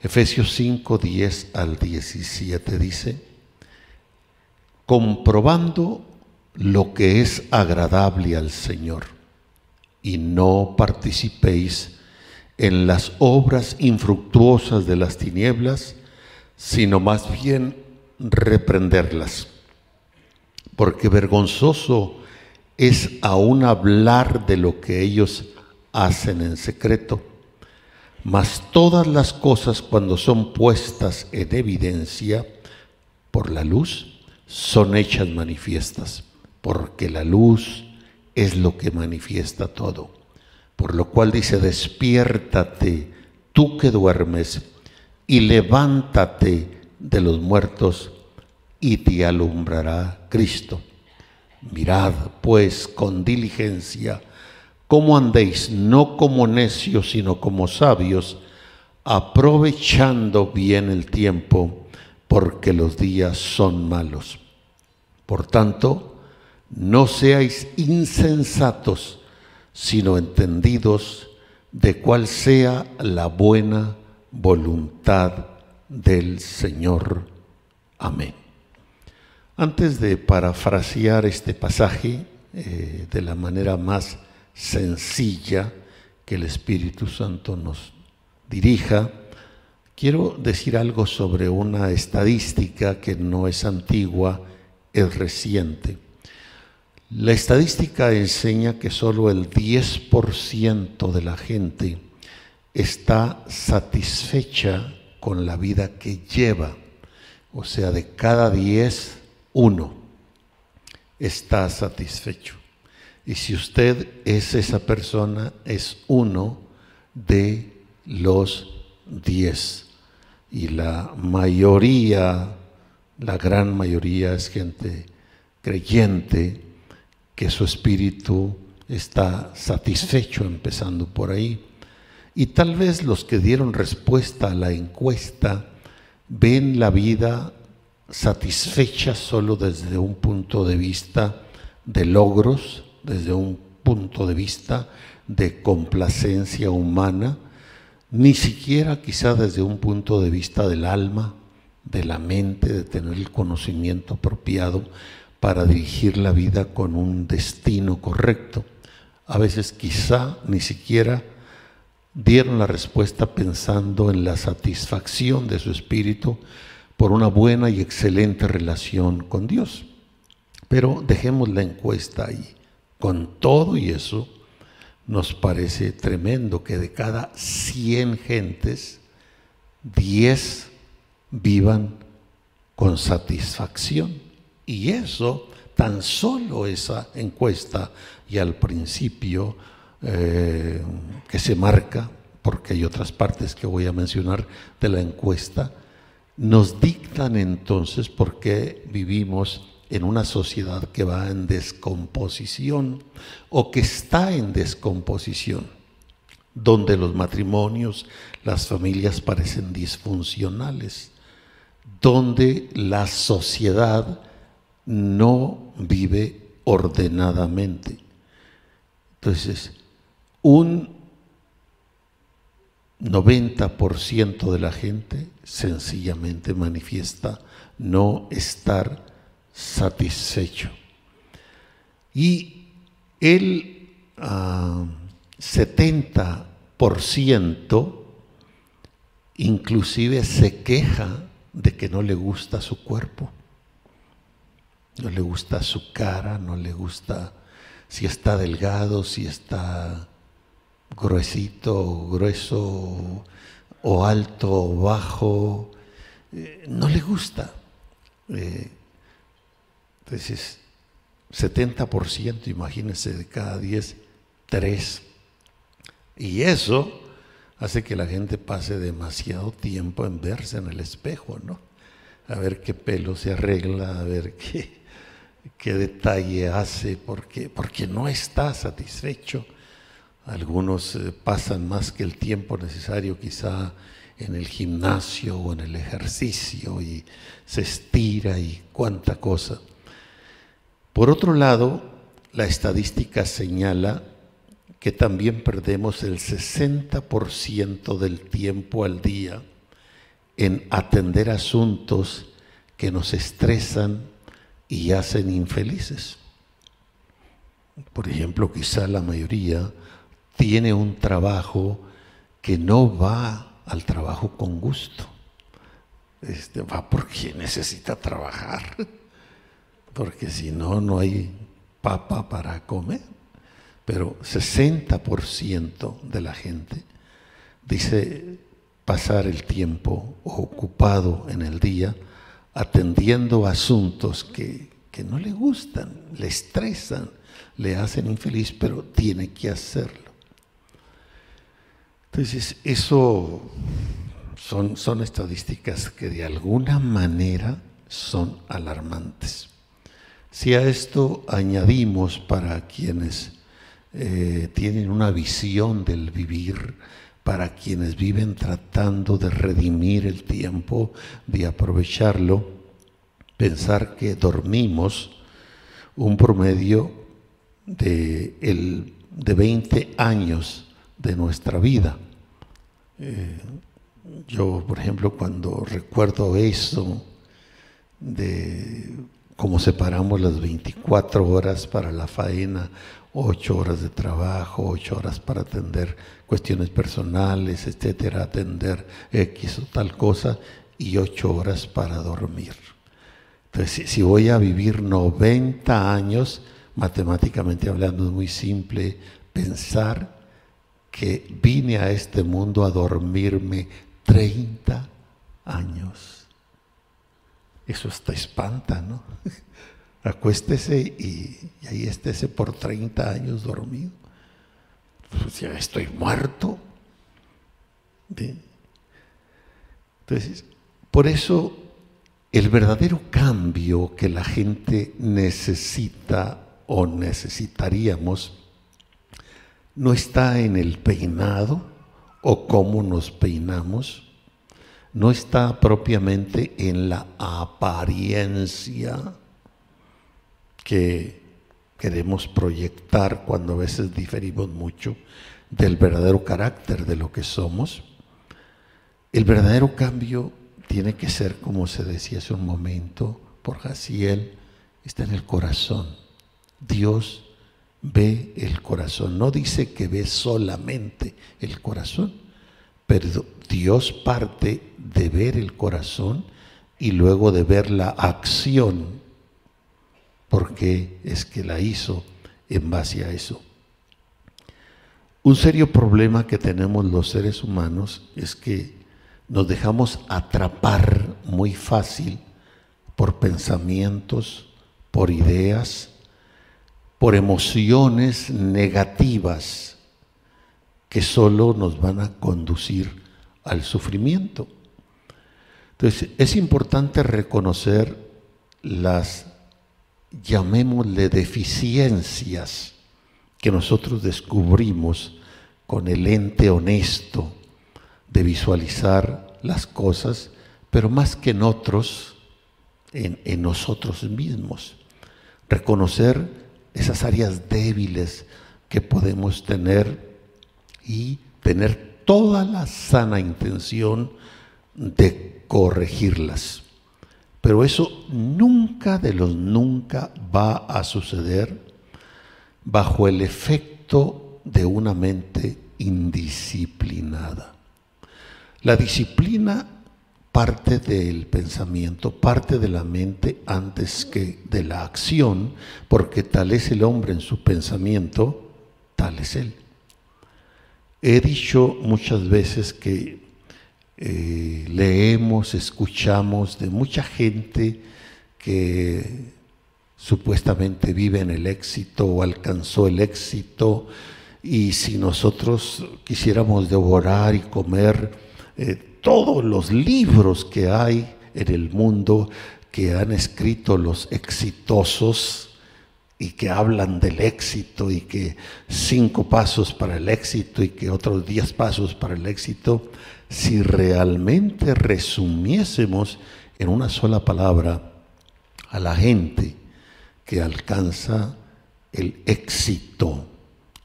Efesios 5, 10 al 17 dice, comprobando lo que es agradable al Señor y no participéis en las obras infructuosas de las tinieblas, sino más bien reprenderlas. Porque vergonzoso es aún hablar de lo que ellos hacen en secreto. Mas todas las cosas cuando son puestas en evidencia por la luz, son hechas manifiestas, porque la luz es lo que manifiesta todo. Por lo cual dice, despiértate, tú que duermes, y levántate de los muertos, y te alumbrará Cristo. Mirad, pues, con diligencia, cómo andéis, no como necios, sino como sabios, aprovechando bien el tiempo, porque los días son malos. Por tanto, no seáis insensatos, sino entendidos de cuál sea la buena voluntad del Señor. Amén. Antes de parafrasear este pasaje eh, de la manera más sencilla que el Espíritu Santo nos dirija, quiero decir algo sobre una estadística que no es antigua, es reciente. La estadística enseña que solo el 10% de la gente está satisfecha con la vida que lleva. O sea, de cada 10, uno está satisfecho. Y si usted es esa persona, es uno de los 10. Y la mayoría, la gran mayoría es gente creyente que su espíritu está satisfecho empezando por ahí. Y tal vez los que dieron respuesta a la encuesta ven la vida satisfecha solo desde un punto de vista de logros, desde un punto de vista de complacencia humana, ni siquiera quizá desde un punto de vista del alma, de la mente, de tener el conocimiento apropiado para dirigir la vida con un destino correcto. A veces quizá ni siquiera dieron la respuesta pensando en la satisfacción de su espíritu por una buena y excelente relación con Dios. Pero dejemos la encuesta ahí. Con todo y eso, nos parece tremendo que de cada 100 gentes, 10 vivan con satisfacción. Y eso, tan solo esa encuesta y al principio eh, que se marca, porque hay otras partes que voy a mencionar de la encuesta, nos dictan entonces por qué vivimos en una sociedad que va en descomposición o que está en descomposición, donde los matrimonios, las familias parecen disfuncionales, donde la sociedad no vive ordenadamente. Entonces, un 90% de la gente sencillamente manifiesta no estar satisfecho. Y el 70% ah, inclusive se queja de que no le gusta su cuerpo no le gusta su cara, no le gusta si está delgado, si está gruesito, grueso, o alto, o bajo, eh, no le gusta. Eh, entonces, 70%, imagínense, de cada 10, 3. Y eso hace que la gente pase demasiado tiempo en verse en el espejo, ¿no? A ver qué pelo se arregla, a ver qué, qué detalle hace, porque, porque no está satisfecho. Algunos eh, pasan más que el tiempo necesario quizá en el gimnasio o en el ejercicio y se estira y cuánta cosa. Por otro lado, la estadística señala que también perdemos el 60% del tiempo al día en atender asuntos que nos estresan y hacen infelices. Por ejemplo, quizá la mayoría tiene un trabajo que no va al trabajo con gusto. Este, va porque necesita trabajar, porque si no, no hay papa para comer. Pero 60% de la gente dice pasar el tiempo ocupado en el día atendiendo asuntos que, que no le gustan, le estresan, le hacen infeliz, pero tiene que hacerlo. Entonces, eso son, son estadísticas que de alguna manera son alarmantes. Si a esto añadimos para quienes eh, tienen una visión del vivir, para quienes viven tratando de redimir el tiempo, de aprovecharlo, pensar que dormimos un promedio de, el, de 20 años de nuestra vida. Eh, yo, por ejemplo, cuando recuerdo eso de cómo separamos las 24 horas para la faena, 8 horas de trabajo, 8 horas para atender cuestiones personales, etcétera, atender X o tal cosa, y 8 horas para dormir. Entonces, si voy a vivir 90 años, matemáticamente hablando es muy simple pensar que vine a este mundo a dormirme 30 años. Eso está espanta, ¿no? Acuéstese y, ahí estése por 30 años dormido. Pues ya estoy muerto. Entonces, por eso el verdadero cambio que la gente necesita o necesitaríamos no está en el peinado o cómo nos peinamos, no está propiamente en la apariencia que queremos proyectar cuando a veces diferimos mucho del verdadero carácter de lo que somos. El verdadero cambio tiene que ser, como se decía hace un momento por Jaciel, está en el corazón. Dios ve el corazón. No dice que ve solamente el corazón, pero Dios parte de ver el corazón y luego de ver la acción, porque es que la hizo en base a eso. Un serio problema que tenemos los seres humanos es que nos dejamos atrapar muy fácil por pensamientos, por ideas, por emociones negativas que solo nos van a conducir al sufrimiento. Entonces, es importante reconocer las, llamémosle, deficiencias que nosotros descubrimos con el ente honesto de visualizar las cosas, pero más que en otros, en, en nosotros mismos. Reconocer esas áreas débiles que podemos tener y tener toda la sana intención de corregirlas. Pero eso nunca de los nunca va a suceder bajo el efecto de una mente indisciplinada. La disciplina parte del pensamiento, parte de la mente antes que de la acción, porque tal es el hombre en su pensamiento, tal es él. He dicho muchas veces que eh, leemos, escuchamos de mucha gente que supuestamente vive en el éxito o alcanzó el éxito, y si nosotros quisiéramos devorar y comer eh, todos los libros que hay en el mundo que han escrito los exitosos y que hablan del éxito y que cinco pasos para el éxito y que otros diez pasos para el éxito, si realmente resumiésemos en una sola palabra a la gente que alcanza el éxito,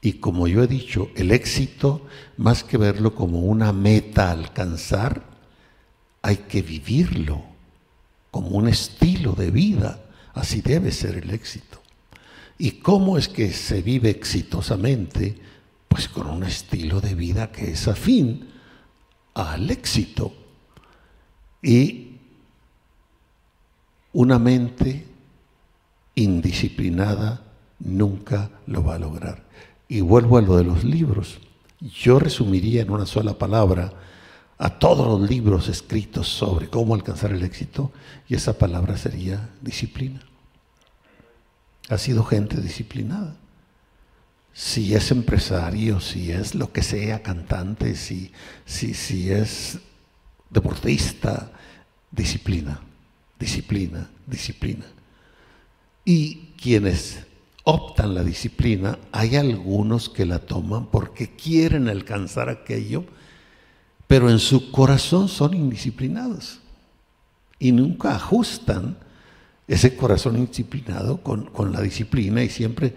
y como yo he dicho, el éxito, más que verlo como una meta a alcanzar, hay que vivirlo como un estilo de vida. Así debe ser el éxito. ¿Y cómo es que se vive exitosamente? Pues con un estilo de vida que es afín al éxito. Y una mente indisciplinada nunca lo va a lograr. Y vuelvo a lo de los libros. Yo resumiría en una sola palabra a todos los libros escritos sobre cómo alcanzar el éxito y esa palabra sería disciplina. Ha sido gente disciplinada. Si es empresario, si es lo que sea, cantante, si, si, si es deportista, disciplina, disciplina, disciplina. Y quienes optan la disciplina, hay algunos que la toman porque quieren alcanzar aquello, pero en su corazón son indisciplinados y nunca ajustan ese corazón indisciplinado con, la disciplina y siempre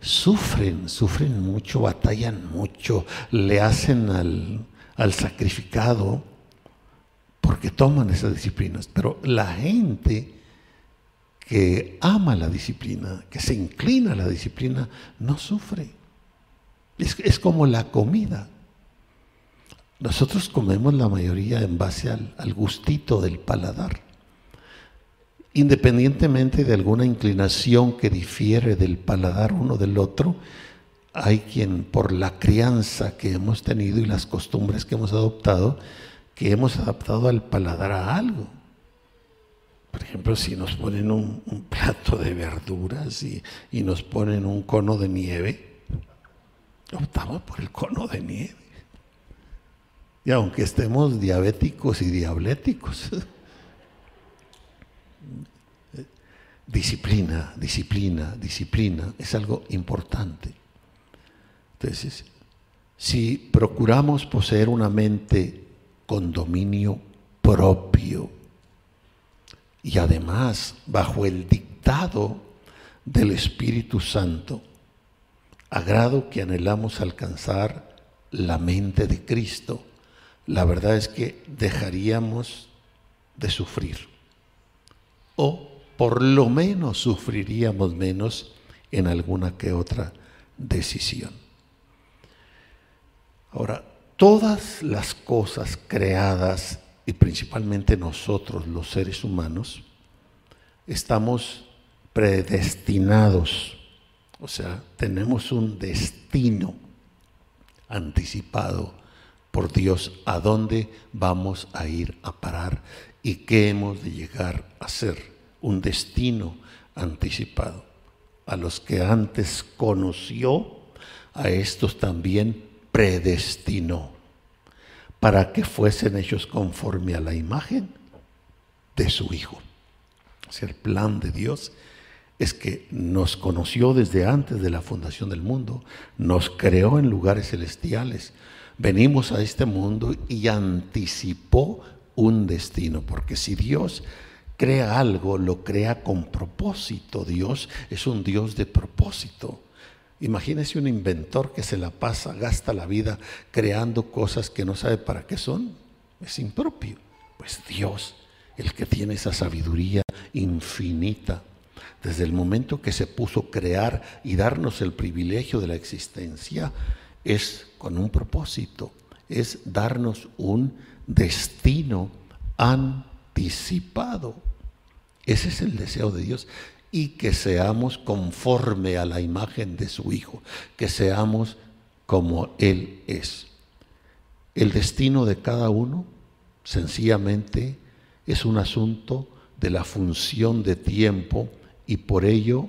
sufren, sufren mucho, batallan mucho, le hacen al, al sacrificado porque toman esas disciplinas. Pero la gente que ama la disciplina, que se inclina a la disciplina, no sufre. Es, como la comida. Nosotros comemos la mayoría en base al, al gustito del paladar. Independientemente de alguna inclinación que difiere del paladar uno del otro, hay quien por la crianza que hemos tenido y las costumbres que hemos adoptado, que hemos adaptado al paladar a algo. Por ejemplo, si nos ponen un, plato de verduras y, nos ponen un cono de nieve, optamos por el cono de nieve. Y aunque estemos diabéticos y diabléticos, disciplina, disciplina, disciplina es algo importante. Entonces, si procuramos poseer una mente con dominio propio, y además bajo el dictado del Espíritu Santo, agrado que anhelamos alcanzar la mente de Cristo, la verdad es que dejaríamos de sufrir. O por lo menos sufriríamos menos en alguna que otra decisión. Ahora, todas las cosas creadas y principalmente nosotros los seres humanos, estamos predestinados, o sea, tenemos un destino anticipado por Dios a dónde vamos a ir a parar y qué hemos de llegar a ser, un destino anticipado. A los que antes conoció, a estos también predestinó para que fuesen hechos conforme a la imagen de su Hijo. El plan de Dios es que nos conoció desde antes de la fundación del mundo, nos creó en lugares celestiales, venimos a este mundo y anticipó un destino, porque si Dios crea algo, lo crea con propósito. Dios es un Dios de propósito. Imagínese un inventor que se la pasa, gasta la vida creando cosas que no sabe para qué son. Es impropio. Pues Dios, el que tiene esa sabiduría infinita, desde el momento que se puso crear y darnos el privilegio de la existencia, es con un propósito, es darnos un destino anticipado. Ese es el deseo de Dios y que seamos conforme a la imagen de su Hijo, que seamos como Él es. El destino de cada uno sencillamente es un asunto de la función de tiempo y por ello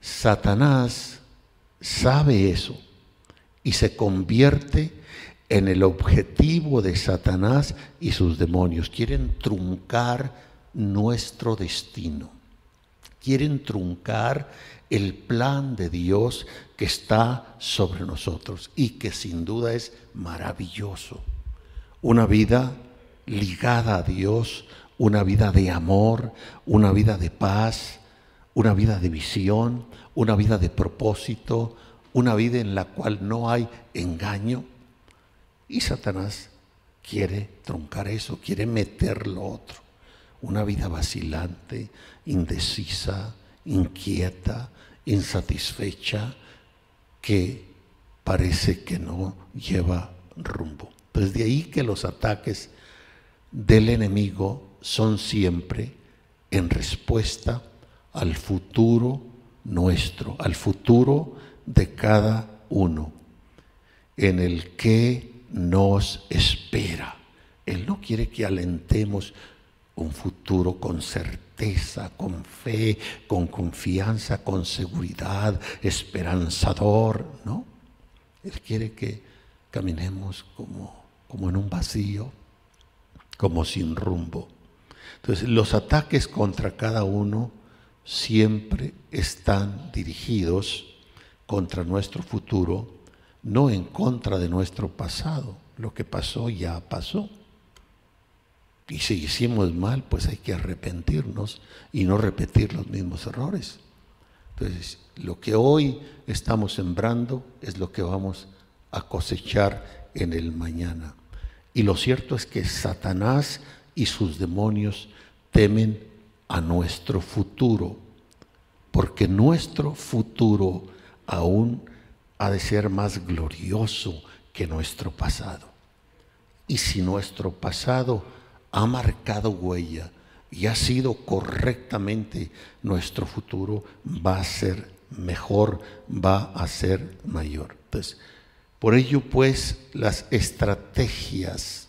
Satanás sabe eso y se convierte en el objetivo de Satanás y sus demonios. Quieren truncar nuestro destino quieren truncar el plan de Dios que está sobre nosotros y que sin duda es maravilloso. Una vida ligada a Dios, una vida de amor, una vida de paz, una vida de visión, una vida de propósito, una vida en la cual no hay engaño. Y Satanás quiere truncar eso, quiere meter lo otro. Una vida vacilante, indecisa, inquieta, insatisfecha, que parece que no lleva rumbo. Pues de ahí que los ataques del enemigo son siempre en respuesta al futuro nuestro, al futuro de cada uno, en el que nos espera. Él no quiere que alentemos un futuro con certeza, con fe, con confianza, con seguridad, esperanzador, ¿no? Él quiere que caminemos como, como en un vacío, como sin rumbo. Entonces, los ataques contra cada uno siempre están dirigidos contra nuestro futuro, no en contra de nuestro pasado. Lo que pasó ya pasó. Y si hicimos mal, pues hay que arrepentirnos y no repetir los mismos errores. Entonces, lo que hoy estamos sembrando es lo que vamos a cosechar en el mañana. Y lo cierto es que Satanás y sus demonios temen a nuestro futuro, porque nuestro futuro aún ha de ser más glorioso que nuestro pasado. Y si nuestro pasado ha marcado huella y ha sido correctamente, nuestro futuro va a ser mejor, va a ser mayor. Entonces, por ello pues las estrategias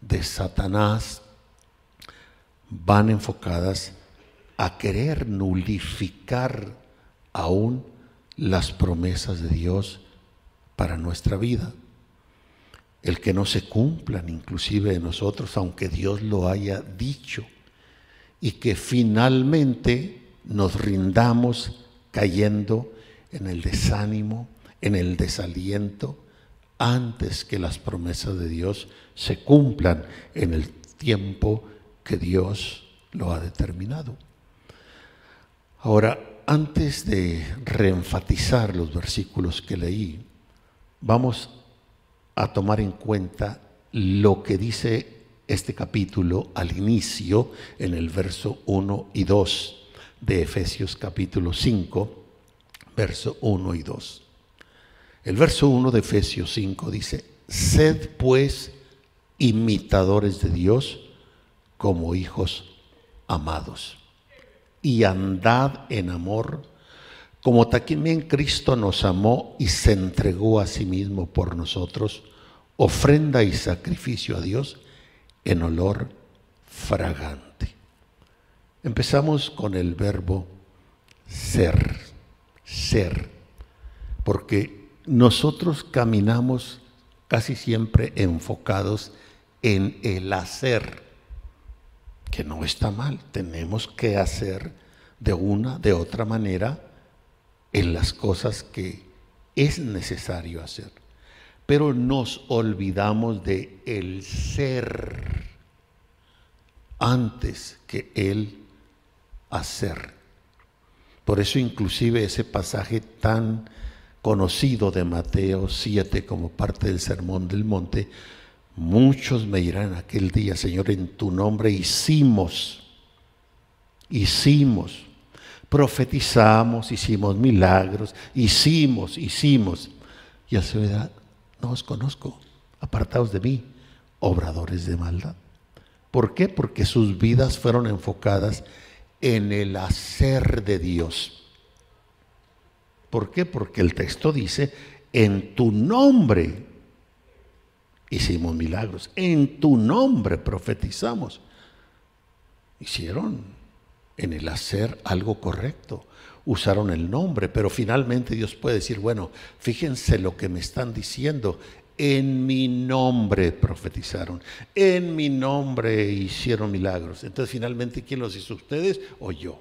de Satanás van enfocadas a querer nulificar aún las promesas de Dios para nuestra vida. El que no se cumplan inclusive de nosotros, aunque Dios lo haya dicho, y que finalmente nos rindamos cayendo en el desánimo, en el desaliento, antes que las promesas de Dios se cumplan en el tiempo que Dios lo ha determinado. Ahora, antes de reenfatizar los versículos que leí, vamos a tomar en cuenta lo que dice este capítulo al inicio en el verso 1 y 2 de Efesios capítulo 5, verso 1 y 2. El verso 1 de Efesios 5 dice, sed pues imitadores de Dios como hijos amados y andad en amor como también Cristo nos amó y se entregó a sí mismo por nosotros, ofrenda y sacrificio a Dios en olor fragante. Empezamos con el verbo ser, ser, porque nosotros caminamos casi siempre enfocados en el hacer, que no está mal, tenemos que hacer de una, de otra manera, en las cosas que es necesario hacer. Pero nos olvidamos de el ser antes que el hacer. Por eso inclusive ese pasaje tan conocido de Mateo 7 como parte del Sermón del Monte, muchos me dirán aquel día, Señor, en tu nombre hicimos, hicimos, profetizamos, hicimos milagros, hicimos, hicimos. Y a su edad, no os conozco, apartados de mí, obradores de maldad. ¿Por qué? Porque sus vidas fueron enfocadas en el hacer de Dios ¿Por qué? Porque el texto dice, en tu nombre hicimos milagros, en tu nombre profetizamos. Hicieron en el hacer algo correcto, usaron el nombre, pero finalmente Dios puede decir, bueno, fíjense lo que me están diciendo, en mi nombre profetizaron, en mi nombre hicieron milagros. Entonces finalmente, ¿quién los hizo ustedes o yo?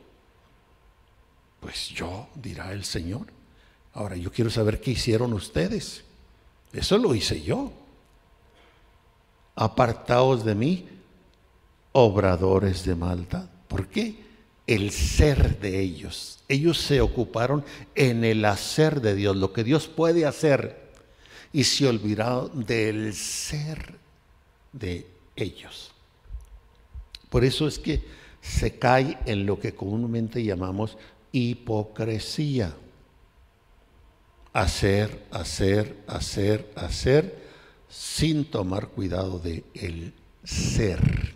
Pues yo, dirá el Señor. Ahora, yo quiero saber qué hicieron ustedes. Eso lo hice yo. Apartaos de mí, obradores de maldad. ¿Por qué? El ser de ellos. Ellos se ocuparon en el hacer de Dios, lo que Dios puede hacer, y se olvidaron del ser de ellos. Por eso es que se cae en lo que comúnmente llamamos hipocresía. Hacer, hacer, hacer, hacer, sin tomar cuidado de el ser.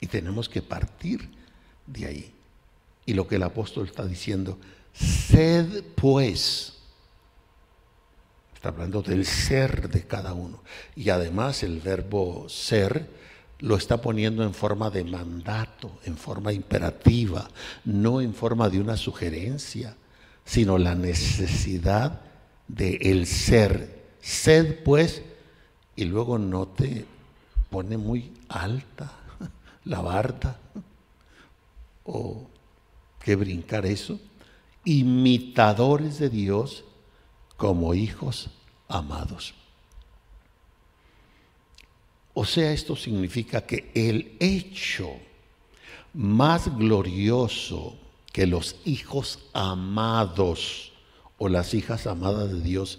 Y tenemos que partir de ahí. Y lo que el apóstol está diciendo, sed pues, está hablando del ser de cada uno. Y además el verbo ser lo está poniendo en forma de mandato, en forma imperativa, no en forma de una sugerencia, sino la necesidad de el ser. Sed pues, y luego no te pone muy alta la barda o que brincar eso, imitadores de Dios como hijos amados. O sea, esto significa que el hecho más glorioso que los hijos amados o las hijas amadas de Dios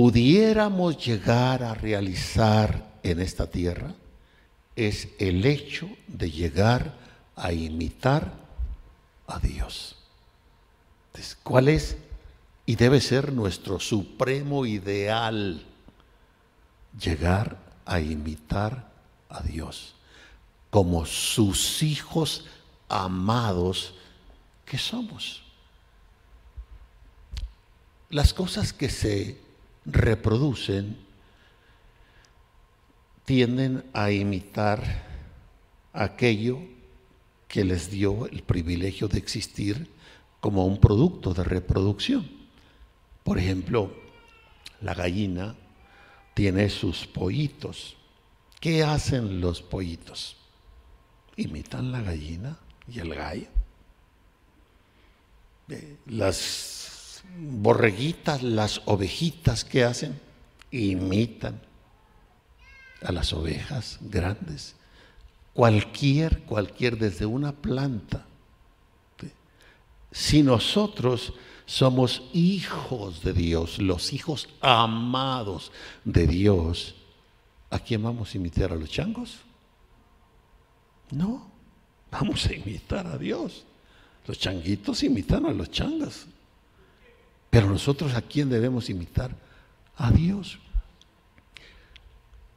pudiéramos llegar a realizar en esta tierra es el hecho de llegar a imitar a Dios. ¿cuál es? Y debe ser nuestro supremo ideal, llegar a imitar a Dios, como sus hijos amados que somos. Las cosas que se reproducen tienden a imitar aquello que les dio el privilegio de existir como un producto de reproducción. Por ejemplo, la gallina tiene sus pollitos. ¿Qué hacen los pollitos? Imitan la gallina y el gallo. Las borreguitas, las ovejitas, ¿qué hacen? Imitan a las ovejas grandes. Cualquier, cualquier, desde una planta. Si nosotros somos hijos de Dios, los hijos amados de Dios. ¿A quién vamos a imitar? ¿A los changos? No, vamos a imitar a Dios. Los changuitos imitan a los changas. Pero nosotros a quién debemos imitar? A Dios.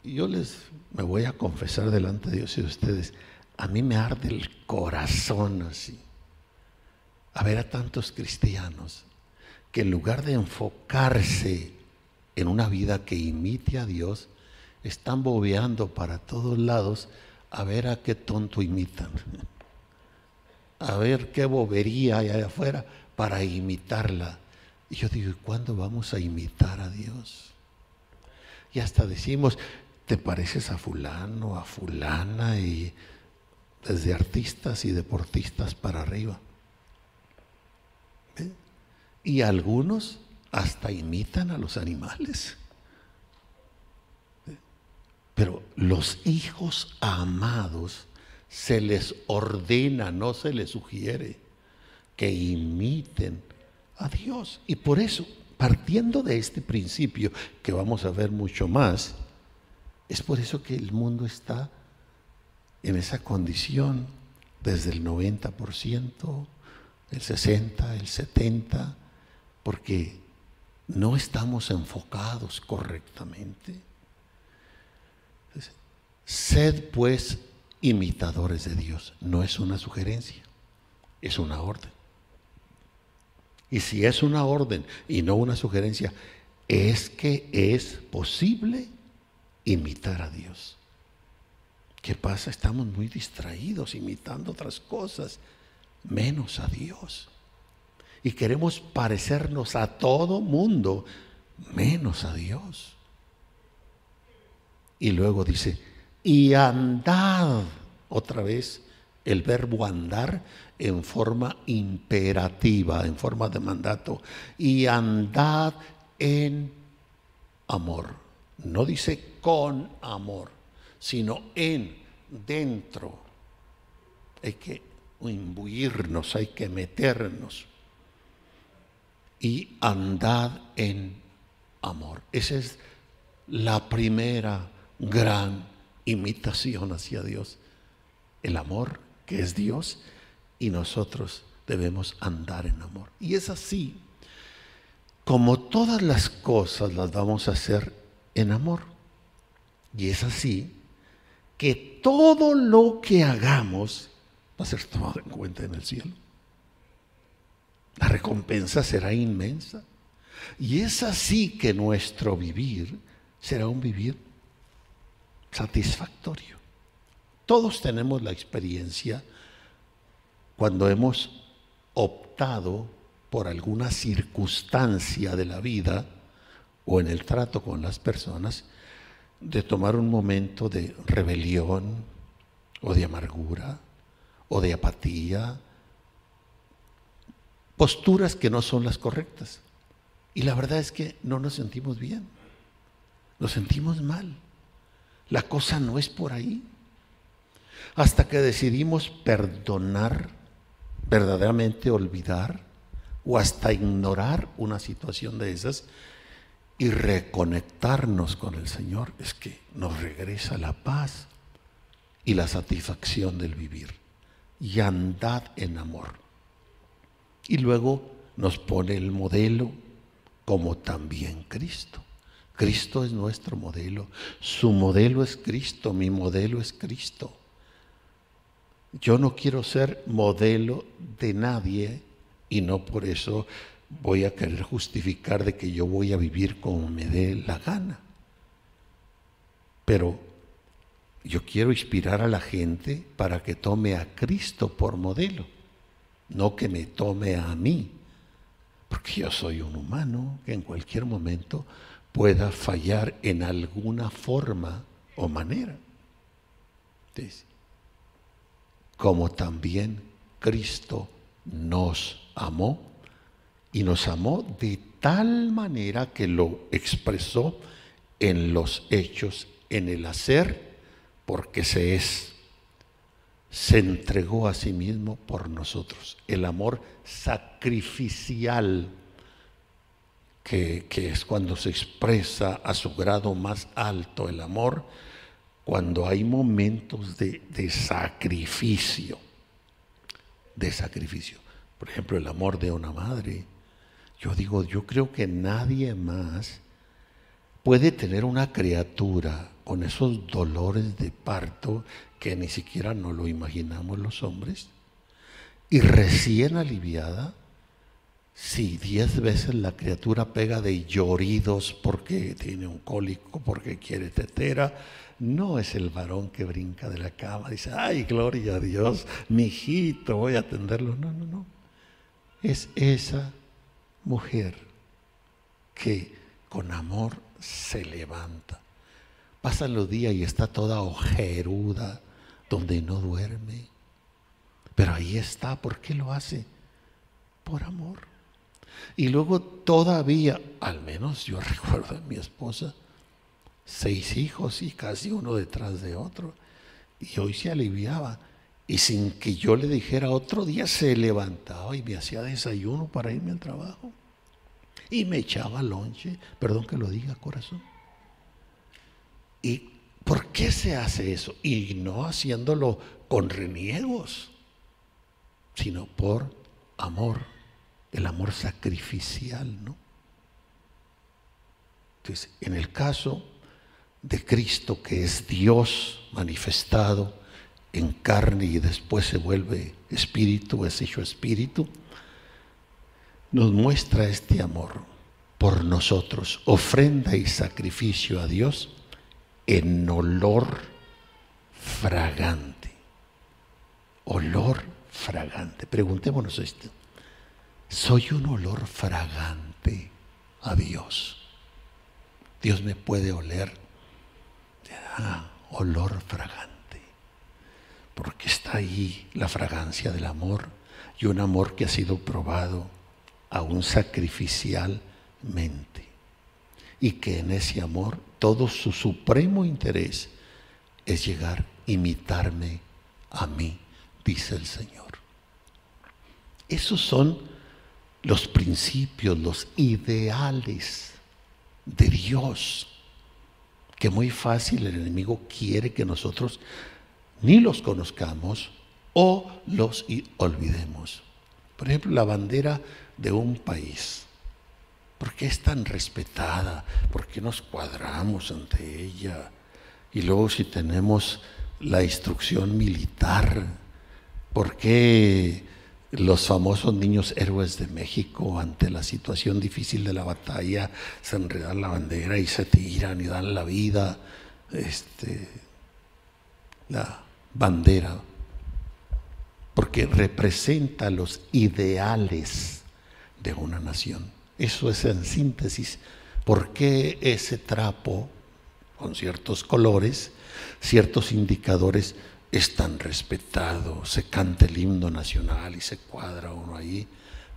Y yo les me voy a confesar delante de Dios y de ustedes, a mí me arde el corazón así a ver a tantos cristianos que en lugar de enfocarse en una vida que imite a Dios, están bobeando para todos lados a ver a qué tonto imitan, a ver qué bobería hay allá afuera para imitarla. Y yo digo, ¿cuándo vamos a imitar a Dios? Y hasta decimos, ¿te pareces a fulano, a fulana? Y desde artistas y deportistas para arriba. Y algunos hasta imitan a los animales. Pero los hijos amados se les ordena, no se les sugiere que imiten a Dios. Y por eso, partiendo de este principio, que vamos a ver mucho más, es por eso que el mundo está en esa condición desde el 90%, el 60, el 70, porque no estamos enfocados correctamente. Sed pues imitadores de Dios. No es una sugerencia, es una orden. Y si es una orden y no una sugerencia, es que es posible imitar a Dios. ¿Qué pasa? Estamos muy distraídos imitando otras cosas, menos a Dios y queremos parecernos a todo mundo, menos a Dios. Y luego dice, y andad, otra vez el verbo andar en forma imperativa, en forma de mandato, y andad en amor. No dice con amor, sino en, dentro. Hay que imbuirnos, hay que meternos y andad en amor. Esa es la primera gran imitación hacia Dios. El amor es Dios y nosotros debemos andar en amor. Y es así como todas las cosas las vamos a hacer en amor. Y es así que todo lo que hagamos va a ser tomado en cuenta en el cielo. La recompensa será inmensa. Y es así que nuestro vivir será un vivir satisfactorio. Todos tenemos la experiencia cuando hemos optado por alguna circunstancia de la vida o en el trato con las personas, de tomar un momento de rebelión o de amargura o de apatía, posturas que no son las correctas. Y la verdad es que no nos sentimos bien, nos sentimos mal. La cosa no es por ahí. Hasta que decidimos perdonar, verdaderamente olvidar, o hasta ignorar una situación de esas y reconectarnos con el Señor, es que nos regresa la paz y la satisfacción del vivir. Y andad en amor. Y luego nos pone el modelo como también Cristo. Cristo es nuestro modelo. Su modelo es Cristo, mi modelo es Cristo. Yo no quiero ser modelo de nadie y no por eso voy a querer justificar de que yo voy a vivir como me dé la gana. Pero yo quiero inspirar a la gente para que tome a Cristo por modelo, no que me tome a mí, porque yo soy un humano que en cualquier momento pueda fallar en alguna forma o manera. Como también Cristo nos amó y nos amó de tal manera que lo expresó en los hechos, en el hacer, porque se es. Se entregó a sí mismo por nosotros. El amor sacrificial, que, es cuando se expresa a su grado más alto el amor, cuando hay momentos de, sacrificio, de sacrificio por ejemplo, el amor de una madre. Yo digo, yo creo que nadie más puede tener una criatura con esos dolores de parto que ni siquiera nos lo imaginamos los hombres y recién aliviada, si diez veces la criatura pega de lloridos porque tiene un cólico, porque quiere tetera, no es el varón que brinca de la cama, dice, ay, gloria a Dios, mi hijito, voy a atenderlo. No, no, no es esa mujer que con amor se levanta. Pasan los días y está toda ojeruda, donde no duerme. Pero ahí está, ¿por qué lo hace? Por amor. Y luego todavía, al menos yo recuerdo a mi esposa, seis hijos y casi uno detrás de otro. Y hoy se aliviaba y sin que yo le dijera otro día se levantaba y me hacía desayuno para irme al trabajo. Y me echaba lonche, perdón que lo diga corazón. ¿Y por qué se hace eso? Y no haciéndolo con reniegos, sino por amor, el amor sacrificial, ¿no? Entonces, en el caso de Cristo, que es Dios manifestado, en carne y después se vuelve espíritu, es hecho espíritu, nos muestra este amor por nosotros, ofrenda y sacrificio a Dios en olor fragante. Olor fragante. Preguntémonos esto. ¿Soy un olor fragante a Dios? Dios me puede oler. Olor fragante porque está ahí la fragancia del amor y un amor que ha sido probado aún sacrificialmente y que en ese amor todo su supremo interés es llegar a imitarme a mí, dice el Señor. Esos son los principios, los ideales de Dios que muy fácil el enemigo quiere que nosotros ni los conozcamos o los olvidemos. Por ejemplo, la bandera de un país. ¿Por qué es tan respetada? ¿Por qué nos cuadramos ante ella? Y luego si tenemos la instrucción militar, ¿por qué los famosos niños héroes de México ante la situación difícil de la batalla se enredan la bandera y se tiran y dan la vida? Este, la bandera, porque representa los ideales de una nación. Eso es en síntesis. ¿Por qué ese trapo con ciertos colores, ciertos indicadores, es tan respetado? Se canta el himno nacional y se cuadra uno ahí,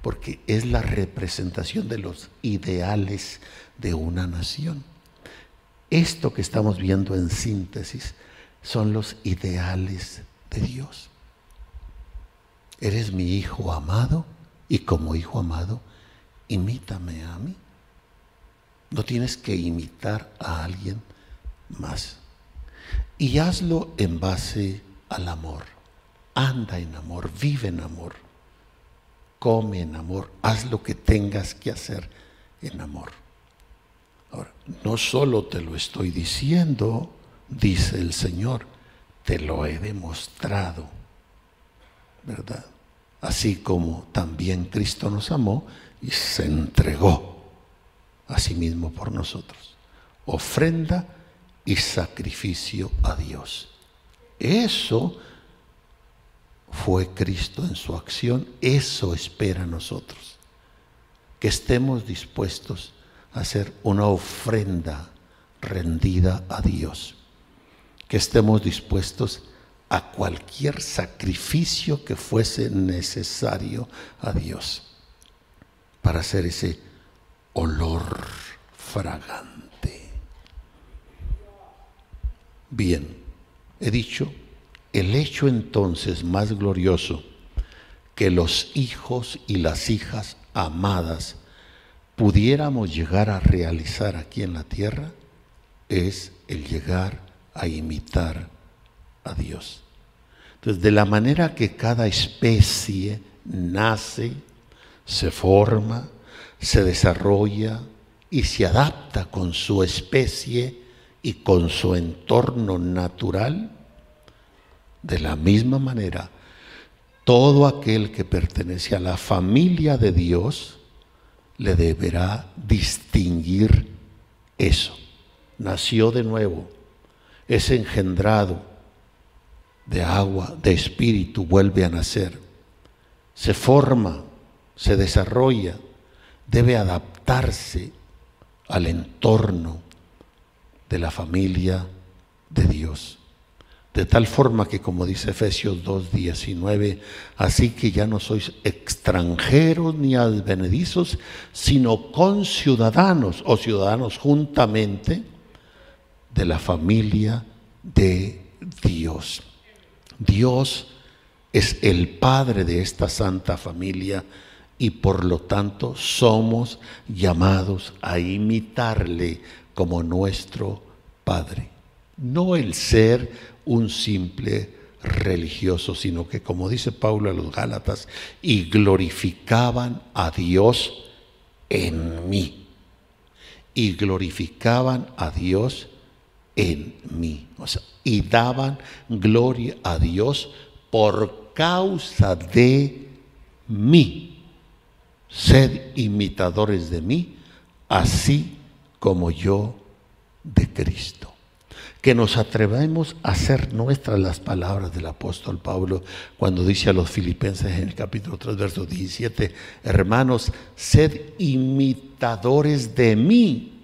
porque es la representación de los ideales de una nación. Esto que estamos viendo en síntesis son los ideales de Dios. Eres mi hijo amado y como hijo amado, imítame a mí. No tienes que imitar a alguien más. Y hazlo en base al amor. Anda en amor, vive en amor, come en amor, haz lo que tengas que hacer en amor. Ahora, no solo te lo estoy diciendo, dice el Señor, te lo he demostrado, ¿verdad? Así como también Cristo nos amó y se entregó a sí mismo por nosotros. Ofrenda y sacrificio a Dios. Eso fue Cristo en su acción, eso espera a nosotros. Que estemos dispuestos a hacer una ofrenda rendida a Dios que estemos dispuestos a cualquier sacrificio que fuese necesario a Dios para hacer ese olor fragante. Bien, he dicho, el hecho entonces más glorioso que los hijos y las hijas amadas pudiéramos llegar a realizar aquí en la tierra es el llegar a imitar a Dios. Entonces, de la manera que cada especie nace, se forma, se desarrolla y se adapta con su especie y con su entorno natural, de la misma manera, todo aquel que pertenece a la familia de Dios le deberá distinguir eso. Nació de nuevo, es engendrado de agua, de espíritu, vuelve a nacer. Se forma, se desarrolla, debe adaptarse al entorno de la familia de Dios. De tal forma que, como dice Efesios 2.19, así que ya no sois extranjeros ni advenedizos, sino conciudadanos o ciudadanos juntamente de la familia de Dios. Dios es el Padre de esta santa familia y por lo tanto somos llamados a imitarle como nuestro Padre. No el ser un simple religioso, sino que como dice Pablo a los Gálatas, y glorificaban a Dios en mí. Y glorificaban a Dios en mí. y daban gloria a Dios por causa de mí. Sed imitadores de mí, así como yo de Cristo. Que nos atrevemos a hacer nuestras las palabras del apóstol Pablo cuando dice a los filipenses en el capítulo 3, verso 17, hermanos, sed imitadores de mí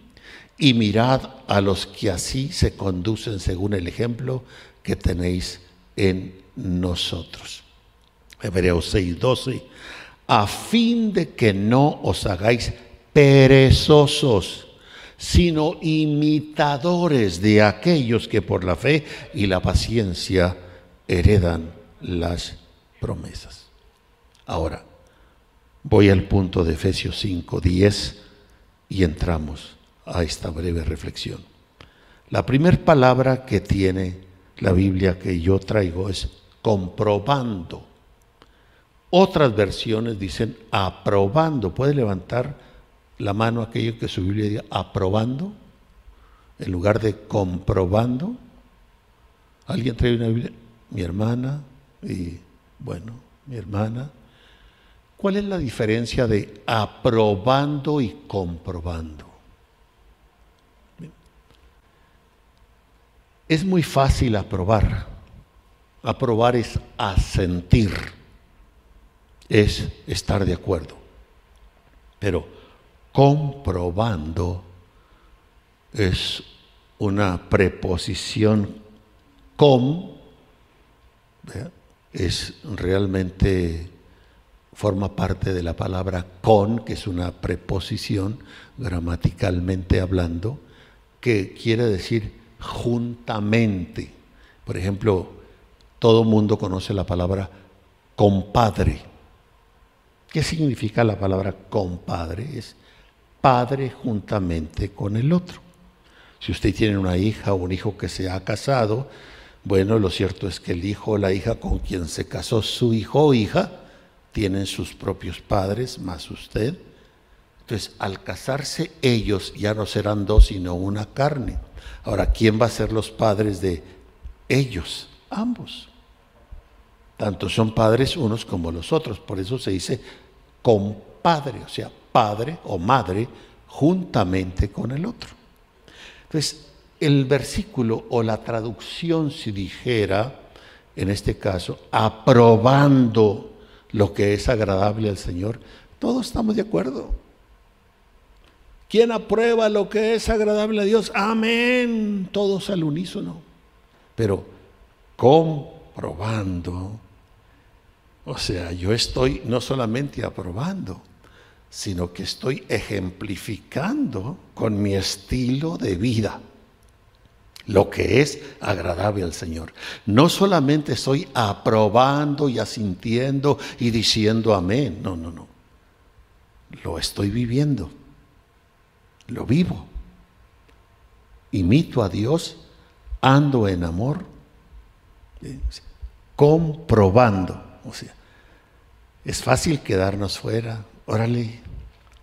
y mirad a los que así se conducen según el ejemplo que tenéis en nosotros. Hebreos 6:12, a fin de que no os hagáis perezosos, sino imitadores de aquellos que por la fe y la paciencia heredan las promesas. Ahora, voy al punto de Efesios 5:10 y entramos a esta breve reflexión. La primera palabra que tiene la Biblia que yo traigo es comprobando. Otras versiones dicen aprobando. ¿Puede levantar la mano aquello que su Biblia diga aprobando? En lugar de comprobando. ¿Alguien trae una Biblia? Mi hermana y bueno, mi hermana. ¿Cuál es la diferencia de aprobando y comprobando? Es muy fácil aprobar. Aprobar es asentir, es estar de acuerdo. Pero comprobando es una preposición com, es realmente forma parte de la palabra con, que es una preposición gramaticalmente hablando, que quiere decir juntamente. Por ejemplo, todo mundo conoce la palabra compadre. ¿Qué significa la palabra compadre? Es padre juntamente con el otro. Si usted tiene una hija o un hijo que se ha casado, bueno, lo cierto es que el hijo o la hija con quien se casó su hijo o hija tienen sus propios padres más usted. Entonces, al casarse ellos ya no serán dos, sino una carne. Ahora, ¿quién va a ser los padres de ellos? Ambos. Tanto son padres unos como los otros. Por eso se dice compadre, o sea, padre o madre juntamente con el otro. Entonces, el versículo o la traducción si dijera, en este caso, aprobando lo que es agradable al Señor, todos estamos de acuerdo. ¿Quién aprueba lo que es agradable a Dios? Amén. Todos al unísono. Pero comprobando, o sea, yo estoy no solamente aprobando, sino que estoy ejemplificando con mi estilo de vida lo que es agradable al Señor. No solamente estoy aprobando y asintiendo y diciendo amén, no, no, no. Lo estoy viviendo lo vivo. Imito a Dios, ando en amor, comprobando. O sea, es fácil quedarnos fuera. Órale,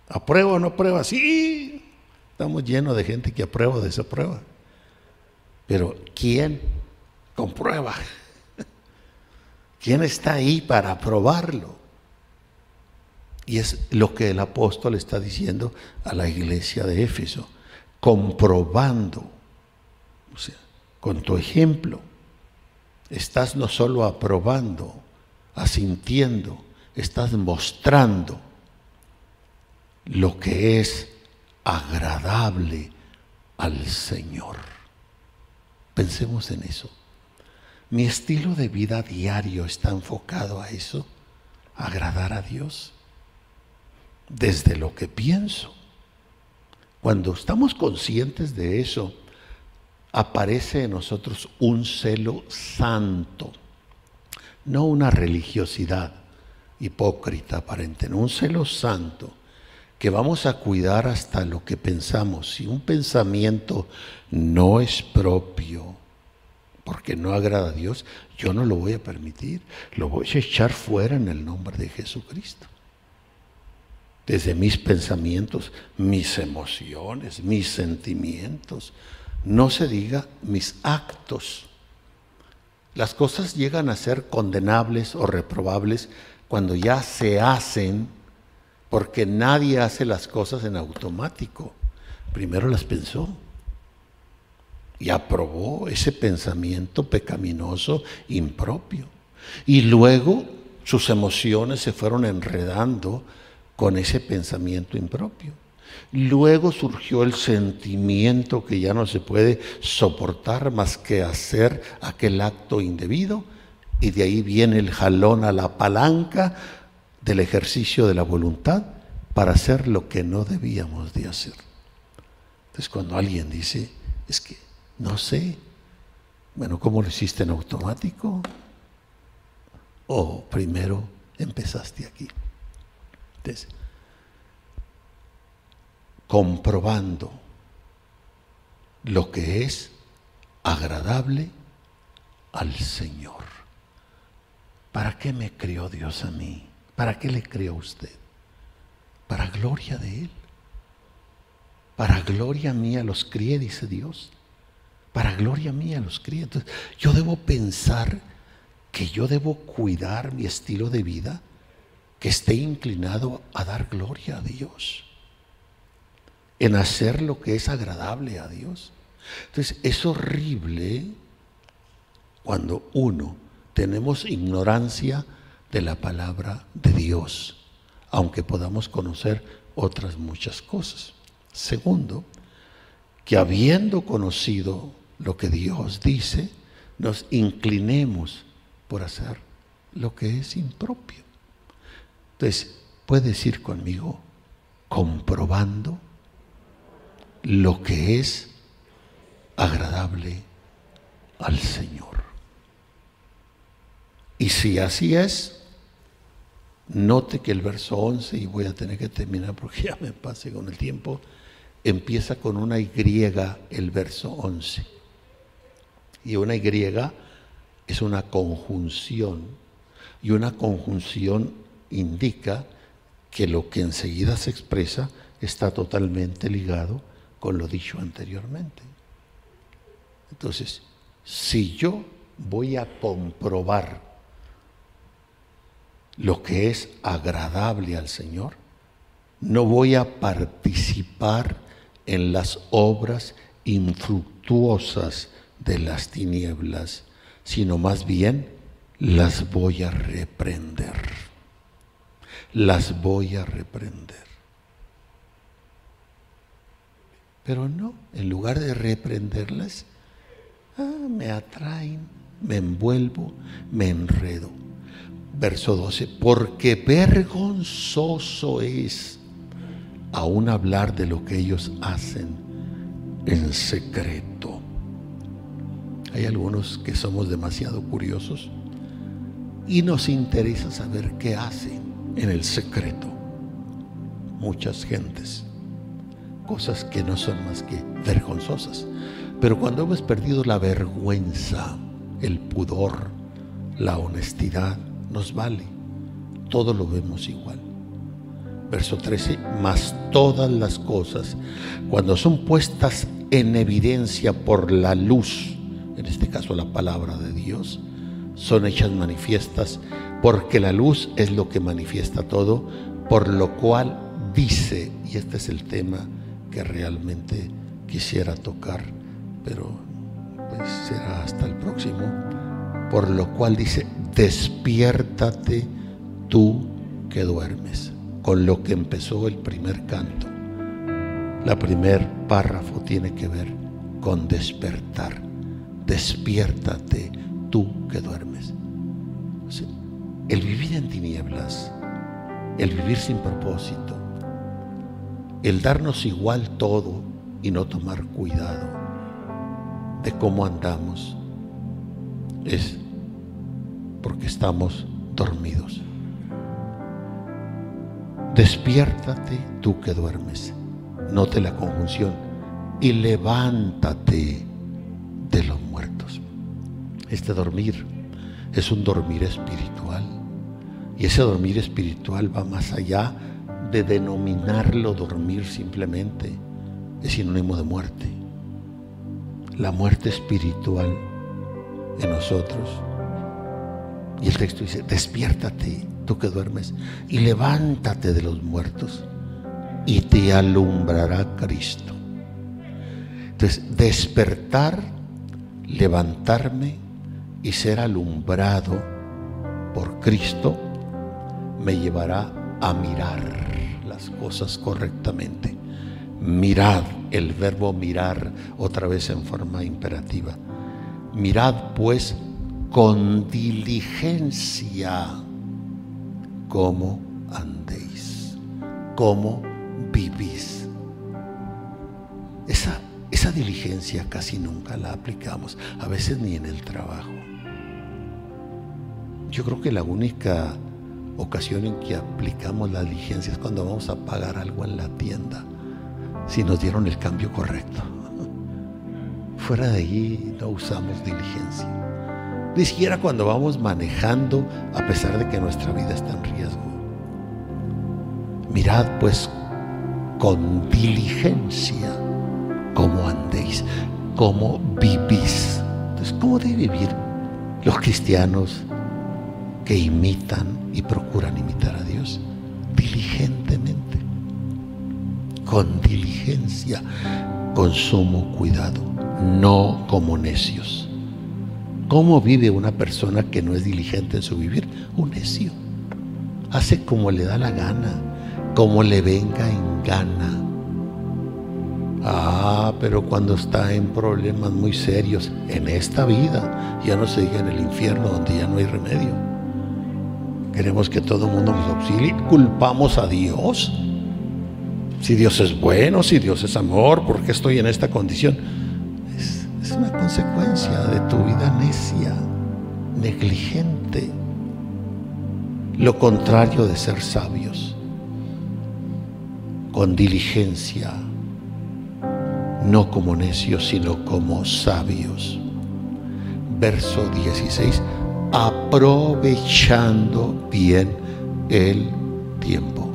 ¿aprueba o no aprueba? Sí, estamos llenos de gente que aprueba o desaprueba. Pero ¿quién comprueba? ¿Quién está ahí para aprobarlo? Y es lo que el apóstol está diciendo a la iglesia de Éfeso, comprobando, o sea, con tu ejemplo, estás no solo aprobando, asintiendo, estás mostrando lo que es agradable al Señor. Pensemos en eso. Mi estilo de vida diario está enfocado a eso, agradar a Dios desde lo que pienso. Cuando estamos conscientes de eso, aparece en nosotros un celo santo, no una religiosidad hipócrita aparente, un celo santo que vamos a cuidar hasta lo que pensamos. Si un pensamiento no es propio, porque no agrada a Dios, yo no lo voy a permitir, lo voy a echar fuera en el nombre de Jesucristo desde mis pensamientos, mis emociones, mis sentimientos, no se diga mis actos. Las cosas llegan a ser condenables o reprobables cuando ya se hacen, porque nadie hace las cosas en automático. Primero las pensó y aprobó ese pensamiento pecaminoso, impropio. Y luego sus emociones se fueron enredando con ese pensamiento impropio. Luego surgió el sentimiento que ya no se puede soportar más que hacer aquel acto indebido y de ahí viene el jalón a la palanca del ejercicio de la voluntad para hacer lo que no debíamos de hacer. Entonces cuando alguien dice, es que no sé, bueno, ¿cómo lo hiciste en automático? O primero empezaste aquí comprobando lo que es agradable al Señor. ¿Para qué me crió Dios a mí? ¿Para qué le crió usted? Para gloria de Él. Para gloria mía los crié, dice Dios. Para gloria mía los crié. Entonces, yo debo pensar que yo debo cuidar mi estilo de vida que esté inclinado a dar gloria a Dios, en hacer lo que es agradable a Dios. Entonces, es horrible cuando uno tenemos ignorancia de la palabra de Dios, aunque podamos conocer otras muchas cosas. Segundo, que habiendo conocido lo que Dios dice, nos inclinemos por hacer lo que es impropio. Entonces, puedes ir conmigo comprobando lo que es agradable al Señor. Y si así es, note que el verso 11, y voy a tener que terminar porque ya me pase con el tiempo, empieza con una Y el verso 11. Y una Y es una conjunción, y una conjunción indica que lo que enseguida se expresa está totalmente ligado con lo dicho anteriormente. Entonces, si yo voy a comprobar lo que es agradable al Señor, no voy a participar en las obras infructuosas de las tinieblas, sino más bien las voy a reprender las voy a reprender. Pero no, en lugar de reprenderlas, ah, me atraen, me envuelvo, me enredo. Verso 12, porque vergonzoso es aún hablar de lo que ellos hacen en secreto. Hay algunos que somos demasiado curiosos y nos interesa saber qué hacen en el secreto muchas gentes, cosas que no son más que vergonzosas. Pero cuando hemos perdido la vergüenza, el pudor, la honestidad, nos vale. Todo lo vemos igual. Verso 13, mas todas las cosas, cuando son puestas en evidencia por la luz, en este caso la palabra de Dios, son hechas manifiestas porque la luz es lo que manifiesta todo, por lo cual dice, y este es el tema que realmente quisiera tocar, pero pues será hasta el próximo, por lo cual dice, despiértate tú que duermes, con lo que empezó el primer canto. La primer párrafo tiene que ver con despertar. Despiértate tú que duermes. El vivir en tinieblas, el vivir sin propósito, el darnos igual todo y no tomar cuidado de cómo andamos, es porque estamos dormidos. Despiértate tú que duermes, note la conjunción, y levántate de los muertos. Este dormir es un dormir espiritual y ese dormir espiritual va más allá de denominarlo dormir simplemente. Es sinónimo de muerte. La muerte espiritual en nosotros. Y el texto dice, despiértate, tú que duermes, y levántate de los muertos, y te alumbrará Cristo. Entonces, despertar, levantarme y ser alumbrado por Cristo me llevará a mirar las cosas correctamente. Mirad, el verbo mirar otra vez en forma imperativa. Mirad pues con diligencia cómo andéis, cómo vivís. Esa, esa diligencia casi nunca la aplicamos, a veces ni en el trabajo. Yo creo que la única ocasión en que aplicamos las diligencias cuando vamos a pagar algo en la tienda, si nos dieron el cambio correcto. Fuera de ahí no usamos diligencia. Ni siquiera cuando vamos manejando, a pesar de que nuestra vida está en riesgo. Mirad pues con diligencia cómo andéis, cómo vivís. Entonces, ¿cómo debe vivir los cristianos que imitan y procuran imitar a Dios? Diligentemente, con diligencia, con sumo cuidado, no como necios. ¿Cómo vive una persona que no es diligente en su vivir? Un necio. Hace como le da la gana, como le venga en gana. Ah, pero cuando está en problemas muy serios en esta vida, ya no se diga en el infierno donde ya no hay remedio. Queremos que todo el mundo nos auxilie. Culpamos a Dios. Si Dios es bueno, si Dios es amor, ¿por qué estoy en esta condición? Es, una consecuencia de tu vida necia, negligente. Lo contrario de ser sabios. Con diligencia no como necios, sino como sabios. Verso 16, aprovechando bien el tiempo.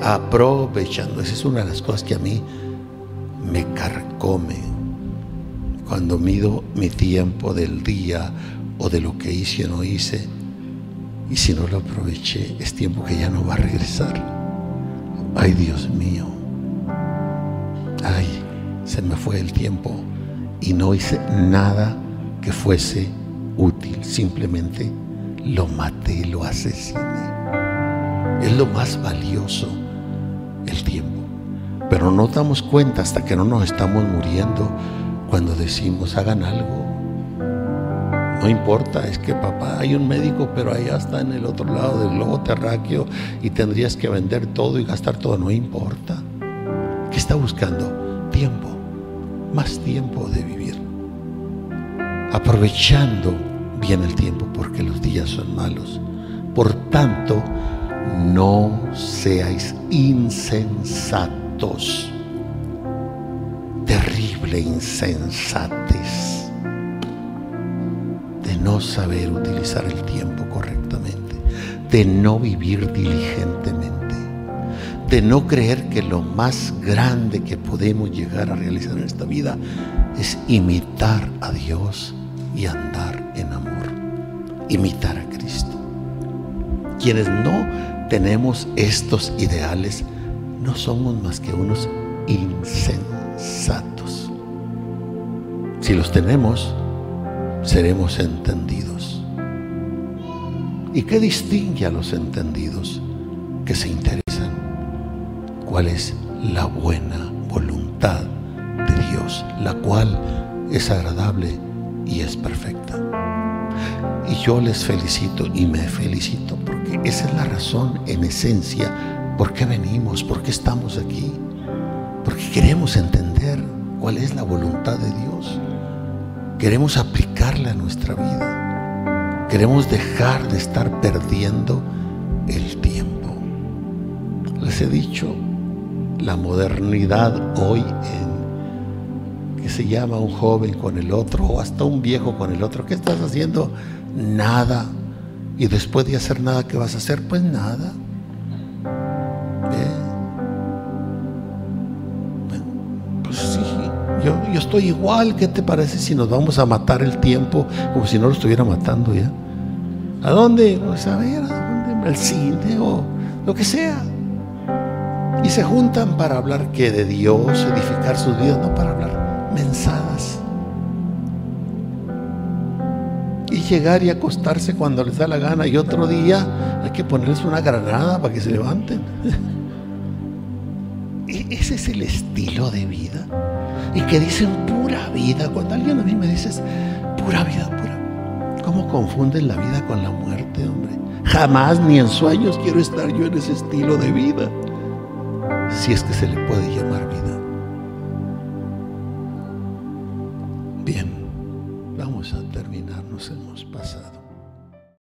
Aprovechando, esa es una de las cosas que a mí me carcome cuando mido mi tiempo del día o de lo que hice o no hice. Y si no lo aproveché, es tiempo que ya no va a regresar. Ay, Dios mío ay, se me fue el tiempo y no hice nada que fuese útil, simplemente lo maté, lo asesiné. Es lo más valioso, el tiempo. Pero no damos cuenta hasta que no nos estamos muriendo cuando decimos hagan algo. No importa, es que papá, hay un médico, pero allá está en el otro lado del globo terráqueo y tendrías que vender todo y gastar todo. No importa. ¿Qué está buscando? Tiempo, más tiempo de vivir. Aprovechando bien el tiempo porque los días son malos. Por tanto, no seáis insensatos. Insensatez de no saber utilizar el tiempo correctamente, de no vivir diligentemente de no creer que lo más grande que podemos llegar a realizar en esta vida es imitar a Dios y andar en amor, imitar a Cristo. Quienes no tenemos estos ideales, no somos más que unos insensatos. Si los tenemos, seremos entendidos. ¿Y qué distingue a los entendidos? Que se interesan cuál es la buena voluntad de Dios, la cual es agradable y es perfecta. Y yo les felicito y me felicito porque esa es la razón en esencia por qué venimos, por qué estamos aquí. Porque queremos entender cuál es la voluntad de Dios. Queremos aplicarla a nuestra vida. Queremos dejar de estar perdiendo el tiempo. Les he dicho la modernidad hoy en que se llama un joven con el otro o hasta un viejo con el otro. ¿Qué estás haciendo? Nada. Y después de hacer nada, ¿qué vas a hacer? Pues nada. Yo, estoy igual. ¿Qué te parece si nos vamos a matar el tiempo como si no lo estuviera matando ya? ¿A dónde? Pues a ver, ¿a dónde? Al cine o lo que sea. Y se juntan para hablar que de Dios, edificar sus vidas, no para hablar mensadas. Y llegar y acostarse cuando les da la gana. Y otro día hay que ponerles una granada para que se levanten. E-, ese es el estilo de vida. Y que dicen pura vida. Cuando alguien a mí me dice pura vida, pura. ¿Cómo confunden la vida con la muerte, hombre? Jamás ni en sueños quiero estar yo en ese estilo de vida si es que se le puede llamar vida.